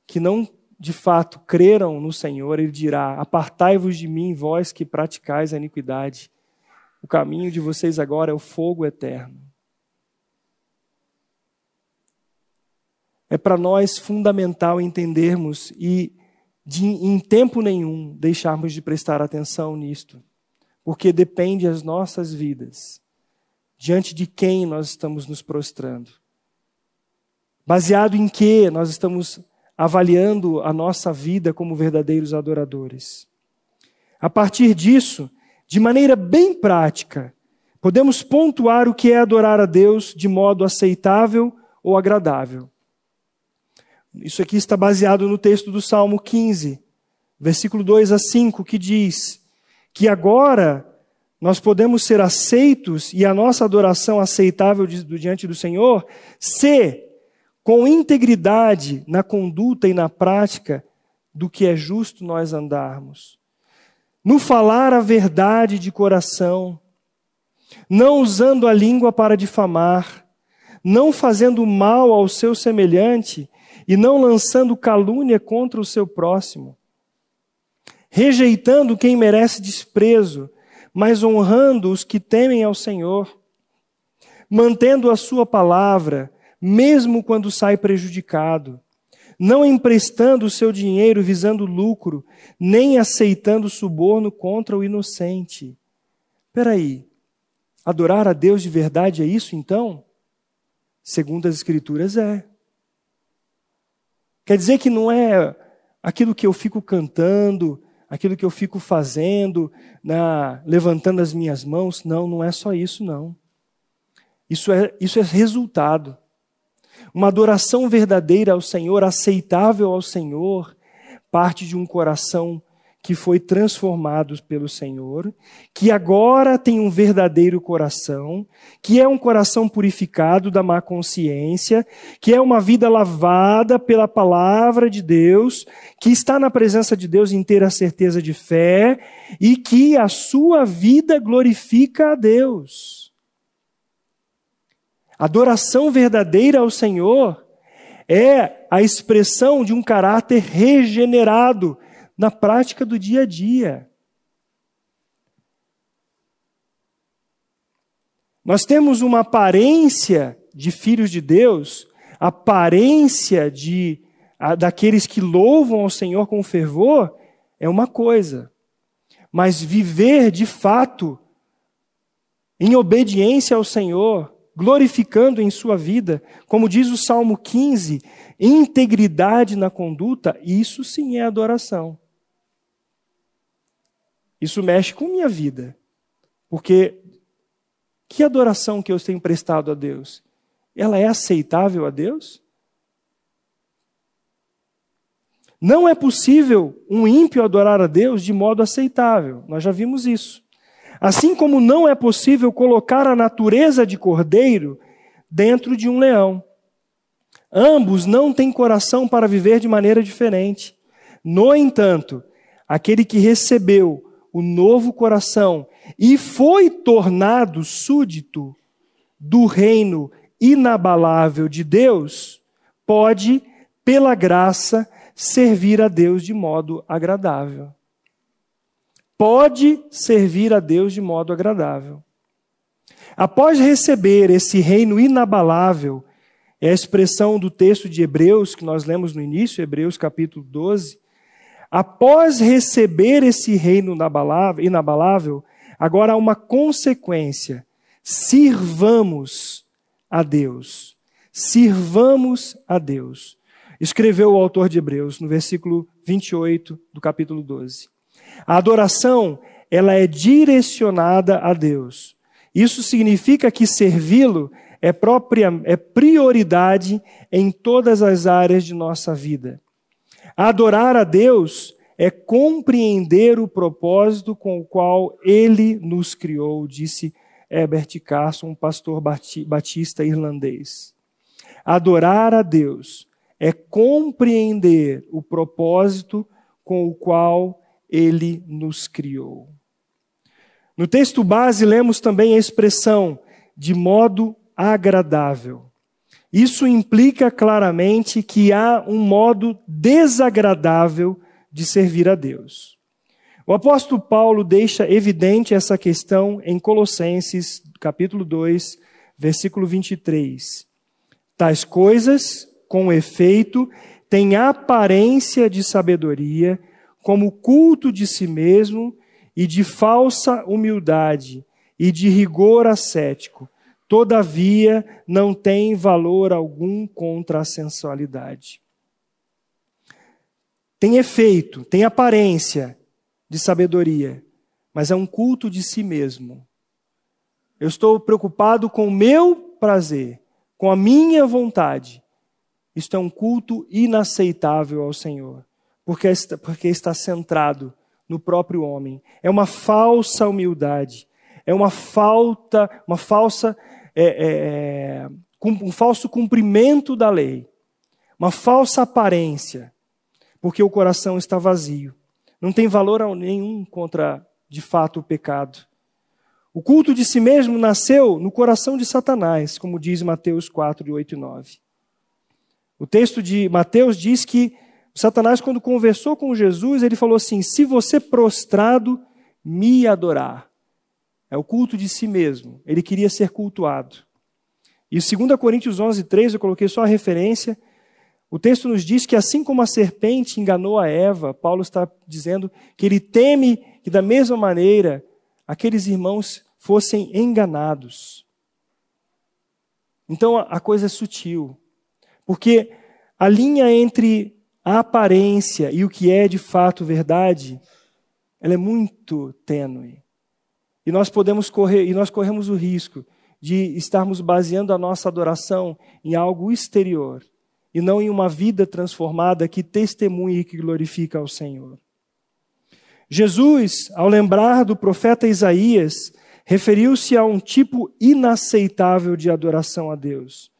que não de fato creram no Senhor, ele dirá: Apartai-vos de mim, vós que praticais a iniquidade. O caminho de vocês agora é o fogo eterno. É para nós fundamental entendermos e, de, em tempo nenhum, deixarmos de prestar atenção nisto, porque depende as nossas vidas, diante de quem nós estamos nos prostrando. Baseado em que nós estamos avaliando a nossa vida como verdadeiros adoradores. A partir disso, de maneira bem prática, podemos pontuar o que é adorar a Deus de modo aceitável ou agradável. Isso aqui está baseado no texto do Salmo 15, versículo 2 a 5, que diz que agora nós podemos ser aceitos e a nossa adoração aceitável diante do Senhor se com integridade na conduta e na prática do que é justo nós andarmos. No falar a verdade de coração, não usando a língua para difamar, não fazendo mal ao seu semelhante e não lançando calúnia contra o seu próximo, rejeitando quem merece desprezo, mas honrando os que temem ao Senhor, mantendo a sua palavra, mesmo quando sai prejudicado, não emprestando o seu dinheiro visando lucro, nem aceitando suborno contra o inocente. Espera aí, adorar a Deus de verdade é isso então? Segundo as Escrituras, é. Quer dizer que não é aquilo que eu fico cantando, aquilo que eu fico fazendo, na, levantando as minhas mãos. Não, não é só isso, não. Isso é, isso é resultado. Uma adoração verdadeira ao Senhor, aceitável ao Senhor, parte de um coração que foi transformado pelo Senhor, que agora tem um verdadeiro coração, que é um coração purificado da má consciência, que é uma vida lavada pela palavra de Deus, que está na presença de Deus em ter a certeza de fé e que a sua vida glorifica a Deus. Adoração verdadeira ao Senhor é a expressão de um caráter regenerado na prática do dia a dia. Nós temos uma aparência de filhos de Deus, aparência de a, daqueles que louvam ao Senhor com fervor, é uma coisa. Mas viver de fato em obediência ao Senhor, glorificando em sua vida, como diz o Salmo 15, integridade na conduta, isso sim é adoração. Isso mexe com minha vida. Porque que adoração que eu tenho prestado a Deus? Ela é aceitável a Deus? Não é possível um ímpio adorar a Deus de modo aceitável. Nós já vimos isso. Assim como não é possível colocar a natureza de cordeiro dentro de um leão. Ambos não têm coração para viver de maneira diferente. No entanto, aquele que recebeu o novo coração e foi tornado súdito do reino inabalável de Deus, pode, pela graça, servir a Deus de modo agradável pode servir a Deus de modo agradável. Após receber esse reino inabalável, é a expressão do texto de Hebreus que nós lemos no início, Hebreus capítulo 12. Após receber esse reino inabalável, agora há uma consequência. Sirvamos a Deus. Sirvamos a Deus. Escreveu o autor de Hebreus no versículo 28 do capítulo 12. A adoração, ela é direcionada a Deus. Isso significa que servi-lo é, própria, é prioridade em todas as áreas de nossa vida. Adorar a Deus é compreender o propósito com o qual Ele nos criou, disse Herbert Carson, um pastor batista irlandês. Adorar a Deus é compreender o propósito com o qual ele nos criou. No texto base, lemos também a expressão de modo agradável. Isso implica claramente que há um modo desagradável de servir a Deus. O apóstolo Paulo deixa evidente essa questão em Colossenses, capítulo 2, versículo 23. Tais coisas, com efeito, têm aparência de sabedoria, como culto de si mesmo e de falsa humildade e de rigor ascético, todavia não tem valor algum contra a sensualidade. Tem efeito, tem aparência de sabedoria, mas é um culto de si mesmo. Eu estou preocupado com o meu prazer, com a minha vontade. Isto é um culto inaceitável ao Senhor porque está, porque está centrado no próprio homem. É uma falsa humildade, é uma falta, uma falsa, é, é, é um falso cumprimento da lei. uma falsa aparência, porque o coração está vazio. Não tem valor nenhum contra, de fato, o pecado. O culto de si mesmo nasceu no coração de Satanás, como diz Mateus 4, 8 e 9. O texto de Mateus diz que Satanás, quando conversou com Jesus, ele falou assim: Se você prostrado me adorar. É o culto de si mesmo. Ele queria ser cultuado. E 2 Coríntios 11, 3, eu coloquei só a referência. O texto nos diz que assim como a serpente enganou a Eva, Paulo está dizendo que ele teme que da mesma maneira aqueles irmãos fossem enganados. Então a coisa é sutil. Porque a linha entre a aparência e o que é de fato verdade, ela é muito tênue. E nós podemos correr, e nós corremos o risco de estarmos baseando a nossa adoração em algo exterior e não em uma vida transformada que testemunhe e que glorifica ao Senhor. Jesus, ao lembrar do profeta Isaías, referiu-se a um tipo inaceitável de adoração a Deus.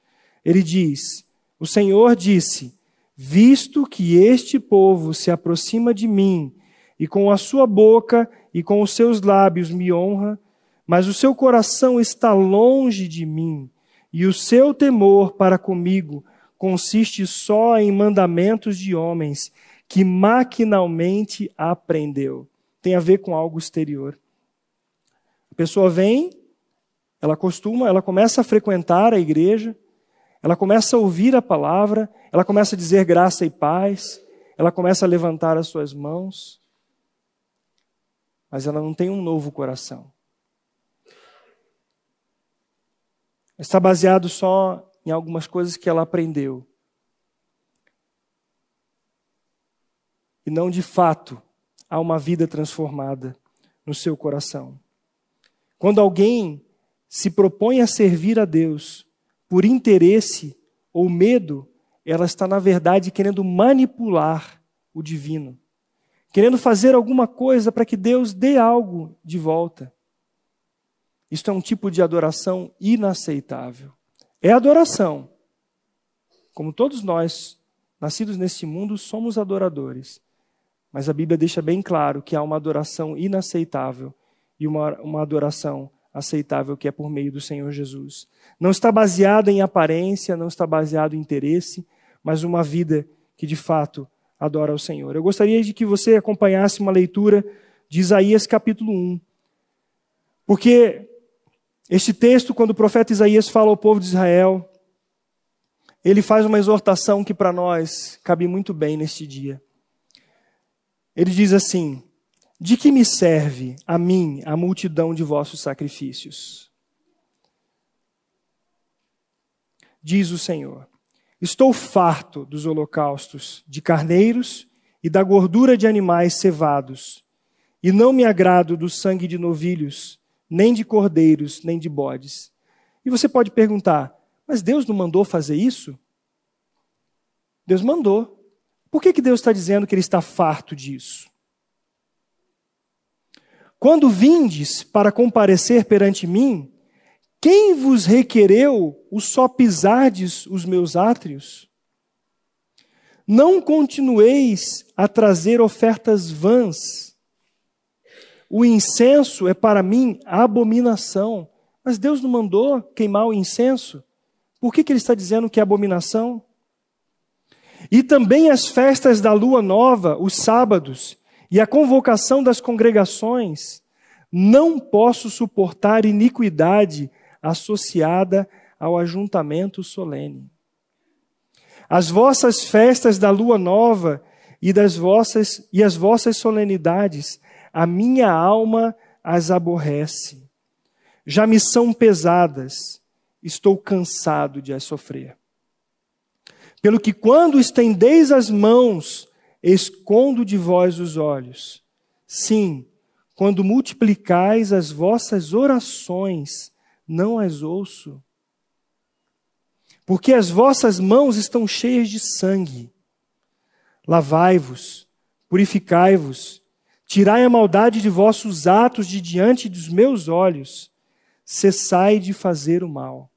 Ele diz: O Senhor disse: Visto que este povo se aproxima de mim e com a sua boca e com os seus lábios me honra, mas o seu coração está longe de mim, e o seu temor para comigo consiste só em mandamentos de homens que maquinalmente aprendeu. Tem a ver com algo exterior. A pessoa vem, ela costuma, ela começa a frequentar a igreja, ela começa a ouvir a palavra, ela começa a dizer graça e paz, ela começa a levantar as suas mãos, mas ela não tem um novo coração. Está baseado só em algumas coisas que ela aprendeu. E não de fato há uma vida transformada no seu coração. Quando alguém se propõe a servir a Deus por interesse ou medo, ela está, na verdade, querendo manipular o divino, querendo fazer alguma coisa para que Deus dê algo de volta. Isto é um tipo de adoração inaceitável. É adoração. Como todos nós, nascidos neste mundo, somos adoradores. Mas a Bíblia deixa bem claro que há uma adoração inaceitável e uma, uma adoração aceitável que é por meio do Senhor Jesus. Não está baseada em aparência, não está baseado em interesse, mas uma vida que de fato adora ao Senhor. Eu gostaria de que você acompanhasse uma leitura de Isaías capítulo 1. Porque este texto, quando o profeta Isaías fala ao povo de Israel, ele faz uma exortação que para nós cabe muito bem neste dia. Ele diz assim: De que me serve a mim a multidão de vossos sacrifícios? Diz o Senhor: Estou farto dos holocaustos de carneiros e da gordura de animais cevados, e não me agrado do sangue de novilhos nem de cordeiros, nem de bodes. E você pode perguntar: mas Deus não mandou fazer isso? Deus mandou. Por que, que Deus está dizendo que Ele está farto disso? Quando vindes para comparecer perante mim, quem vos requereu o só pisardes os meus átrios? Não continueis a trazer ofertas vãs o incenso é para mim abominação. Mas Deus não mandou queimar o incenso. Por que, que ele está dizendo que é abominação? E também as festas da lua nova, os sábados, e a convocação das congregações. Não posso suportar iniquidade associada ao ajuntamento solene. As vossas festas da lua nova e das vossas e as vossas solenidades a minha alma as aborrece. Já me são pesadas, estou cansado de as sofrer. Pelo que quando estendeis as mãos, escondo de vós os olhos. Sim, quando multiplicais as vossas orações, não as ouço. Porque as vossas mãos estão cheias de sangue. Lavai-vos, purificai-vos, Tirai a maldade de vossos atos de diante dos meus olhos. Cessai de fazer o mal.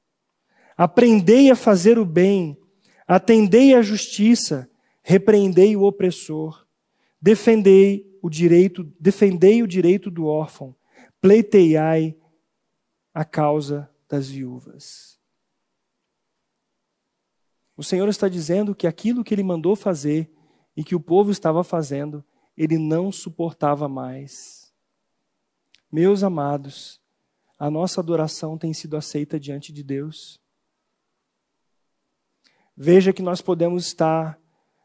Aprendei a fazer o bem. Atendei à justiça, repreendei o opressor, defendei o direito, defendei o direito do órfão, pleiteiai a causa das viúvas. O Senhor está dizendo que aquilo que ele mandou fazer e que o povo estava fazendo, ele não suportava mais. Meus amados, a nossa adoração tem sido aceita diante de Deus. Veja que nós podemos estar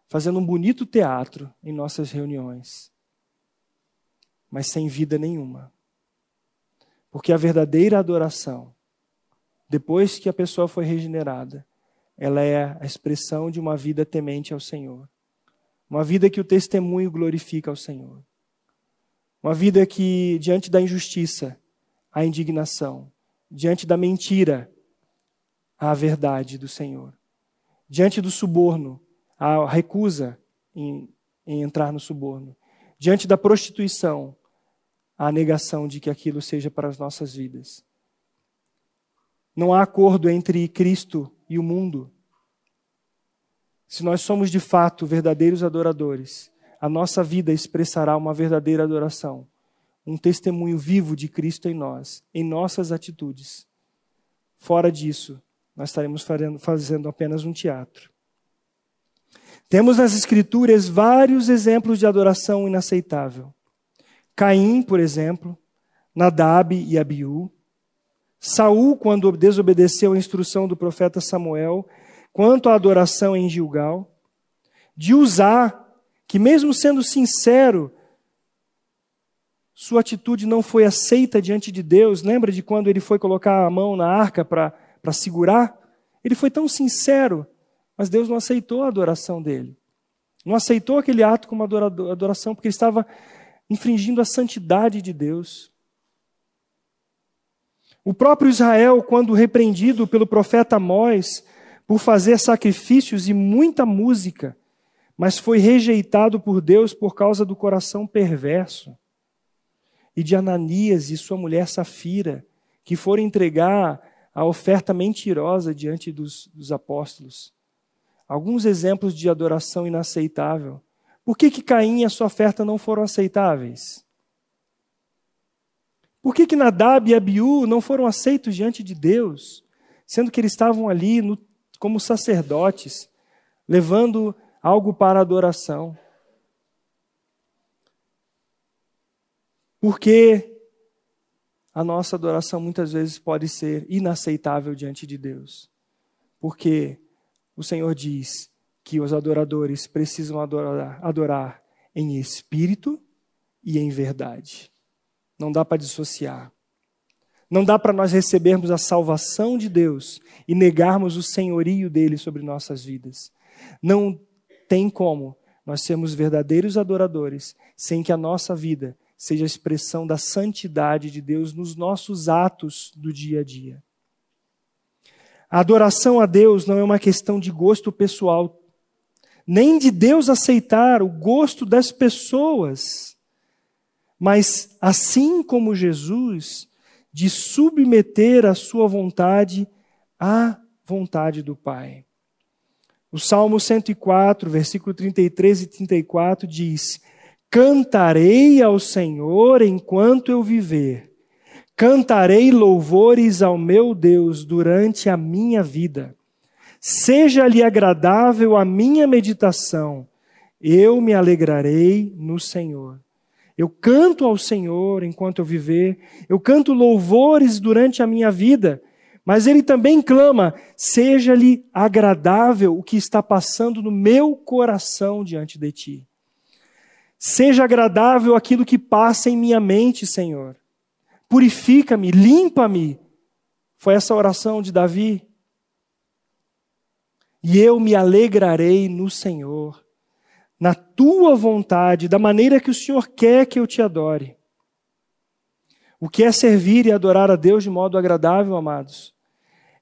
fazendo um bonito teatro em nossas reuniões, mas sem vida nenhuma. Porque a verdadeira adoração, depois que a pessoa foi regenerada, ela é a expressão de uma vida temente ao Senhor. Uma vida que o testemunho glorifica ao Senhor. Uma vida que, diante da injustiça, a indignação, diante da mentira, a verdade do Senhor diante do suborno, a recusa em, em entrar no suborno, diante da prostituição, a negação de que aquilo seja para as nossas vidas. Não há acordo entre Cristo e o mundo. Se nós somos de fato verdadeiros adoradores, a nossa vida expressará uma verdadeira adoração, um testemunho vivo de Cristo em nós, em nossas atitudes. Fora disso, nós estaremos fazendo apenas um teatro. Temos nas Escrituras vários exemplos de adoração inaceitável. Caim, por exemplo, Nadab e Abiú. Saul, quando desobedeceu a instrução do profeta Samuel, quanto à adoração em Gilgal. De Uzá, que mesmo sendo sincero, sua atitude não foi aceita diante de Deus. Lembra de quando ele foi colocar a mão na arca para segurar. Ele foi tão sincero, mas Deus não aceitou a adoração dele. Não aceitou aquele ato como adoração, porque ele estava infringindo a santidade de Deus. O próprio Israel, quando repreendido pelo profeta Amós por fazer sacrifícios e muita música, mas foi rejeitado por Deus por causa do coração perverso. E de Ananias e sua mulher Safira, que foram entregar a oferta mentirosa diante dos, dos apóstolos. Alguns exemplos de adoração inaceitável. Por que, que Caim e a sua oferta não foram aceitáveis? Por que, que Nadab e Abiú não foram aceitos diante de Deus, sendo que eles estavam ali no, como sacerdotes, levando algo para adoração? Porque a nossa adoração muitas vezes pode ser inaceitável diante de Deus. Porque o Senhor diz que os adoradores precisam adorar, adorar em espírito e em verdade. Não dá para dissociar. Não dá para nós recebermos a salvação de Deus e negarmos o senhorio dele sobre nossas vidas. Não tem como nós sermos verdadeiros adoradores sem que a nossa vida seja a expressão da santidade de Deus nos nossos atos do dia a dia. A adoração a Deus não é uma questão de gosto pessoal, nem de Deus aceitar o gosto das pessoas, mas assim como Jesus, de submeter a sua vontade à vontade do Pai. O Salmo 104, versículo 33 e 34 diz: Cantarei ao Senhor enquanto eu viver. Cantarei louvores ao meu Deus durante a minha vida. Seja-lhe agradável a minha meditação. Eu me alegrarei no Senhor. Eu canto ao Senhor enquanto eu viver. Eu canto louvores durante a minha vida. Mas ele também clama: seja-lhe agradável o que está passando no meu coração diante de ti. Seja agradável aquilo que passa em minha mente, Senhor. Purifica-me, limpa-me. Foi essa oração de Davi. E eu me alegrarei no Senhor, na tua vontade, da maneira que o Senhor quer que eu te adore. O que é servir e adorar a Deus de modo agradável, amados?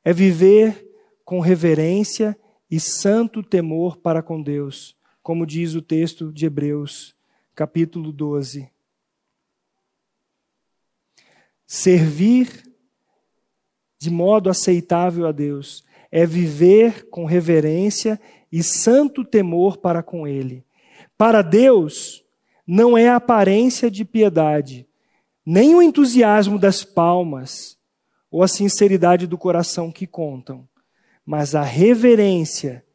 É viver com reverência e santo temor para com Deus, como diz o texto de Hebreus capítulo 12. Servir de modo aceitável a Deus é viver com reverência e santo temor para com Ele. Para Deus, não é a aparência de piedade, nem o entusiasmo das palmas ou a sinceridade do coração que contam, mas a reverência,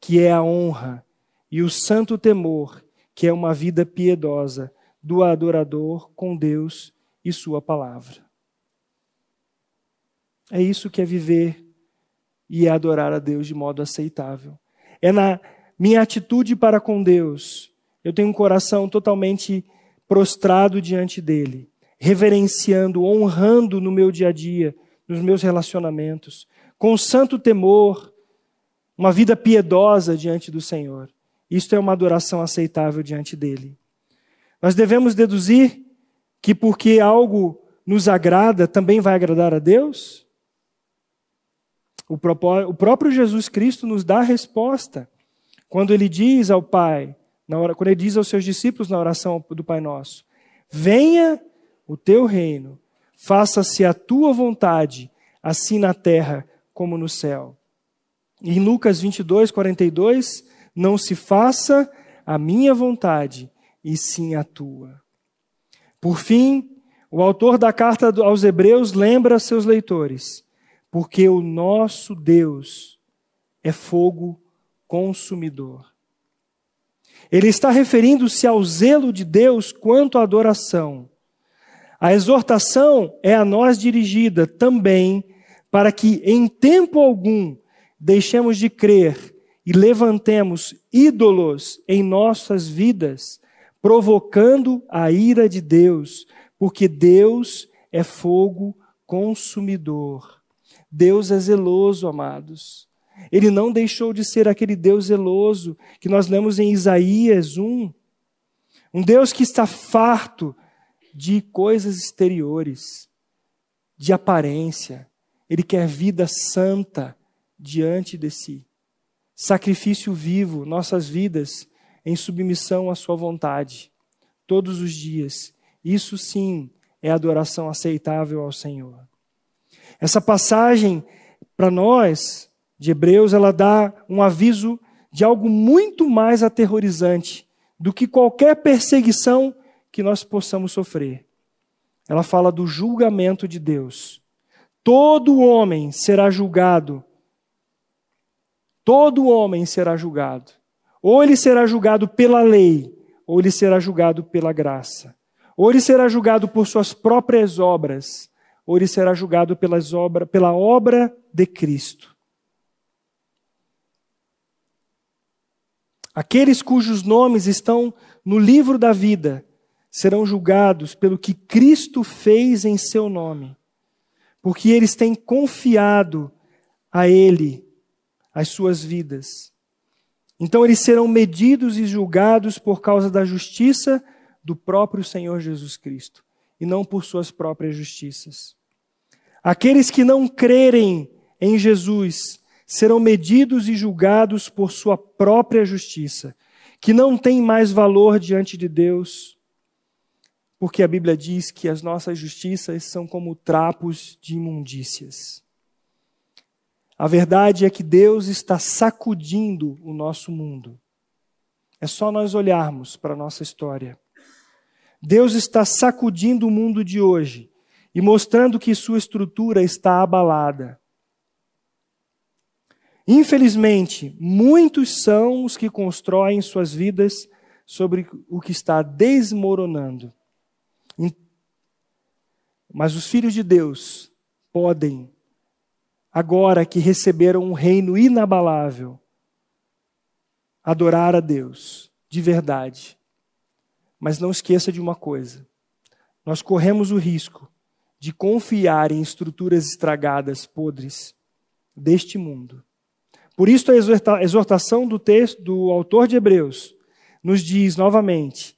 que é a honra, e o santo temor, que é uma vida piedosa do adorador com Deus e Sua palavra. É isso que é viver e adorar a Deus de modo aceitável. É na minha atitude para com Deus. Eu tenho um coração totalmente prostrado diante dele, reverenciando, honrando no meu dia a dia, nos meus relacionamentos, com santo temor, uma vida piedosa diante do Senhor. Isto é uma adoração aceitável diante dele. Nós devemos deduzir que porque algo nos agrada, também vai agradar a Deus? O próprio Jesus Cristo nos dá a resposta quando ele diz ao Pai, hora, quando ele diz aos seus discípulos na oração do Pai Nosso: Venha o teu reino, faça-se a tua vontade, assim na terra como no céu. E em Lucas 22, 42, não se faça a minha vontade, e sim a tua. Por fim, o autor da carta aos Hebreus lembra seus leitores porque o nosso Deus é fogo consumidor. Ele está referindo-se ao zelo de Deus quanto à adoração. A exortação é a nós dirigida também para que, em tempo algum, deixemos de crer e levantemos ídolos em nossas vidas, provocando a ira de Deus, porque Deus é fogo consumidor. Deus é zeloso, amados. Ele não deixou de ser aquele Deus zeloso que nós lemos em Isaías 1. Um Deus que está farto de coisas exteriores, de aparência. Ele quer vida santa diante de si. Sacrifício vivo, nossas vidas em submissão à Sua vontade, todos os dias. Isso sim é adoração aceitável ao Senhor. Essa passagem, para nós, de Hebreus, ela dá um aviso de algo muito mais aterrorizante do que qualquer perseguição que nós possamos sofrer. Ela fala do julgamento de Deus. Todo homem será julgado. Todo homem será julgado. Ou ele será julgado pela lei, ou ele será julgado pela graça. Ou ele será julgado por suas próprias obras, ou ele será julgado pelas obra, pela obra de Cristo. Aqueles cujos nomes estão no livro da vida serão julgados pelo que Cristo fez em seu nome, porque eles têm confiado a Ele as suas vidas. Então eles serão medidos e julgados por causa da justiça do próprio Senhor Jesus Cristo, e não por suas próprias justiças. Aqueles que não crerem em Jesus serão medidos e julgados por sua própria justiça, que não tem mais valor diante de Deus, porque a Bíblia diz que as nossas justiças são como trapos de imundícias. A verdade é que Deus está sacudindo o nosso mundo. É só nós olharmos para a nossa história. Deus está sacudindo o mundo de hoje e mostrando que sua estrutura está abalada. Infelizmente, muitos são os que constroem suas vidas sobre o que está desmoronando. Mas os filhos de Deus podem, agora que receberam um reino inabalável, adorar a Deus de verdade. Mas não esqueça de uma coisa: nós corremos o risco de confiar em estruturas estragadas, podres deste mundo. Por isso a exortação do texto do autor de Hebreus nos diz novamente: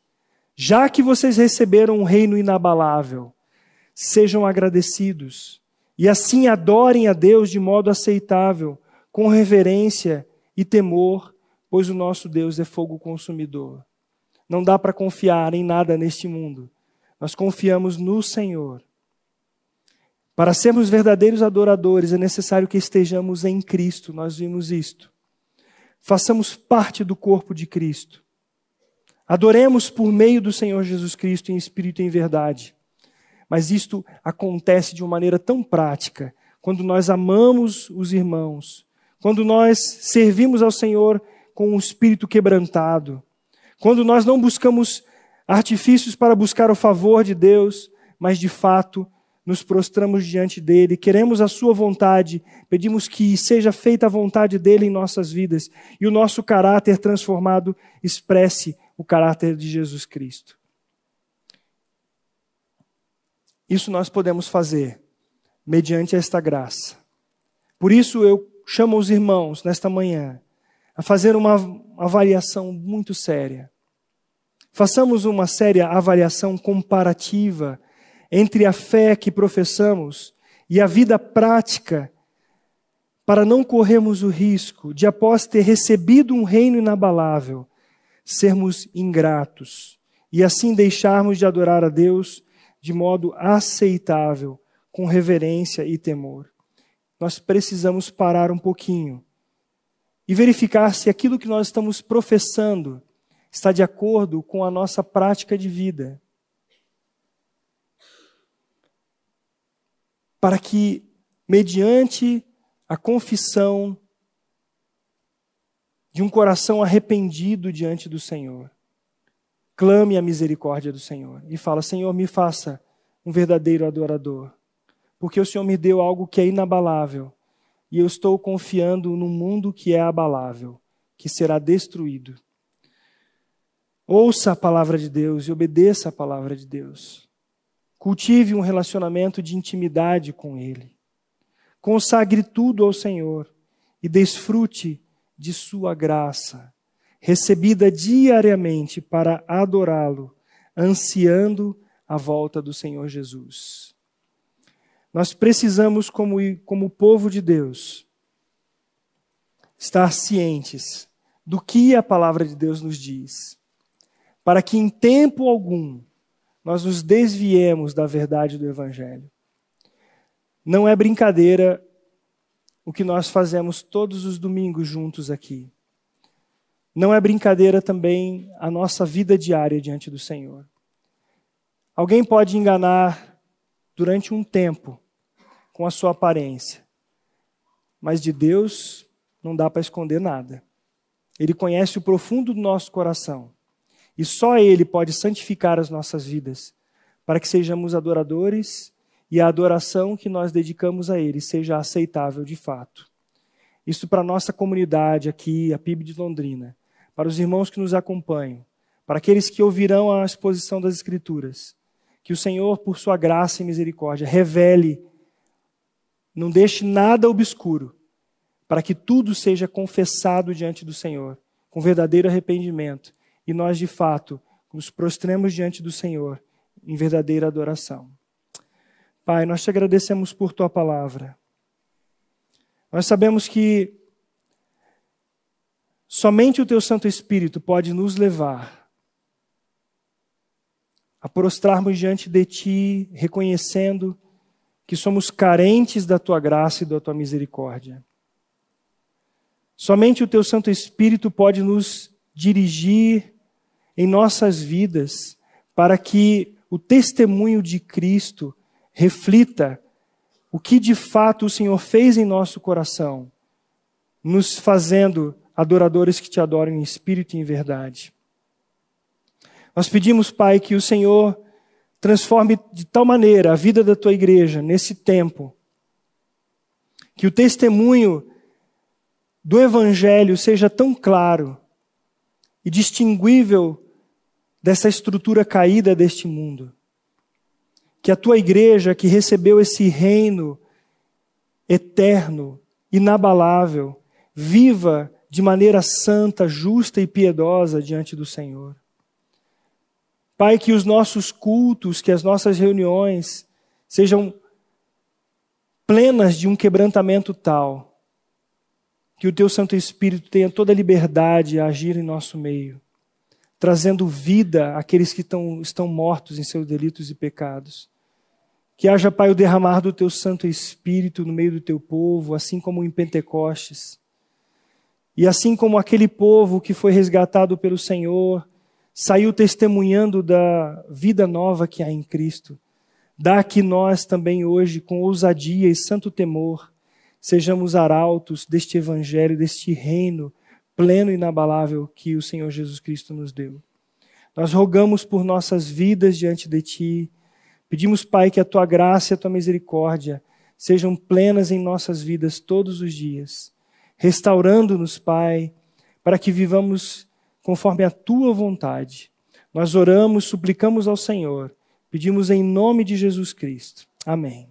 já que vocês receberam um reino inabalável, sejam agradecidos e assim adorem a Deus de modo aceitável, com reverência e temor, pois o nosso Deus é fogo consumidor. Não dá para confiar em nada neste mundo. Nós confiamos no Senhor Para sermos verdadeiros adoradores, é necessário que estejamos em Cristo. Nós vimos isto. Façamos parte do corpo de Cristo. Adoremos por meio do Senhor Jesus Cristo em espírito e em verdade. Mas isto acontece de uma maneira tão prática quando nós amamos os irmãos, quando nós servimos ao Senhor com um espírito quebrantado, quando nós não buscamos artifícios para buscar o favor de Deus, mas de fato nos prostramos diante dele, queremos a sua vontade, pedimos que seja feita a vontade dele em nossas vidas e o nosso caráter transformado expresse o caráter de Jesus Cristo. Isso nós podemos fazer mediante esta graça. Por isso eu chamo os irmãos nesta manhã a fazer uma avaliação muito séria. Façamos uma séria avaliação comparativa entre a fé que professamos e a vida prática, para não corrermos o risco de, após ter recebido um reino inabalável, sermos ingratos e assim deixarmos de adorar a Deus de modo aceitável, com reverência e temor. Nós precisamos parar um pouquinho e verificar se aquilo que nós estamos professando está de acordo com a nossa prática de vida. Para que, mediante a confissão de um coração arrependido diante do Senhor, clame a misericórdia do Senhor e fala: Senhor, me faça um verdadeiro adorador, porque o Senhor me deu algo que é inabalável e eu estou confiando num mundo que é abalável, que será destruído. Ouça a palavra de Deus e obedeça a palavra de Deus. Cultive um relacionamento de intimidade com Ele. Consagre tudo ao Senhor e desfrute de Sua graça, recebida diariamente para adorá-lo, ansiando a volta do Senhor Jesus. Nós precisamos, como, como povo de Deus, estar cientes do que a palavra de Deus nos diz para que em tempo algum nós nos desviemos da verdade do Evangelho. Não é brincadeira o que nós fazemos todos os domingos juntos aqui. Não é brincadeira também a nossa vida diária diante do Senhor. Alguém pode enganar durante um tempo com a sua aparência, mas de Deus não dá para esconder nada. Ele conhece o profundo do nosso coração. E só Ele pode santificar as nossas vidas, para que sejamos adoradores e a adoração que nós dedicamos a Ele seja aceitável de fato. Isso para a nossa comunidade aqui, a PIB de Londrina, para os irmãos que nos acompanham, para aqueles que ouvirão a exposição das Escrituras. Que o Senhor, por sua graça e misericórdia, revele, não deixe nada obscuro, para que tudo seja confessado diante do Senhor, com verdadeiro arrependimento e nós, de fato, nos prostremos diante do Senhor em verdadeira adoração. Pai, nós te agradecemos por tua palavra. Nós sabemos que somente o teu Santo Espírito pode nos levar a prostrarmos diante de ti, reconhecendo que somos carentes da tua graça e da tua misericórdia. Somente o teu Santo Espírito pode nos dirigir em nossas vidas, para que o testemunho de Cristo reflita o que de fato o Senhor fez em nosso coração, nos fazendo adoradores que te adoram em espírito e em verdade. Nós pedimos, Pai, que o Senhor transforme de tal maneira a vida da tua igreja nesse tempo, que o testemunho do Evangelho seja tão claro e distinguível dessa estrutura caída deste mundo. Que a tua igreja, que recebeu esse reino eterno, inabalável, viva de maneira santa, justa e piedosa diante do Senhor. Pai, que os nossos cultos, que as nossas reuniões sejam plenas de um quebrantamento tal, que o teu Santo Espírito tenha toda a liberdade a agir em nosso meio trazendo vida àqueles que estão, mortos em seus delitos e pecados. Que haja, Pai, o derramar do teu Santo Espírito no meio do teu povo, assim como em Pentecostes. E assim como aquele povo que foi resgatado pelo Senhor, saiu testemunhando da vida nova que há em Cristo. Dá que nós também hoje, com ousadia e santo temor, sejamos arautos deste evangelho, deste reino pleno e inabalável que o Senhor Jesus Cristo nos deu. Nós rogamos por nossas vidas diante de Ti. Pedimos, Pai, que a Tua graça e a Tua misericórdia sejam plenas em nossas vidas todos os dias, restaurando-nos, Pai, para que vivamos conforme a Tua vontade. Nós oramos, suplicamos ao Senhor, pedimos em nome de Jesus Cristo. Amém.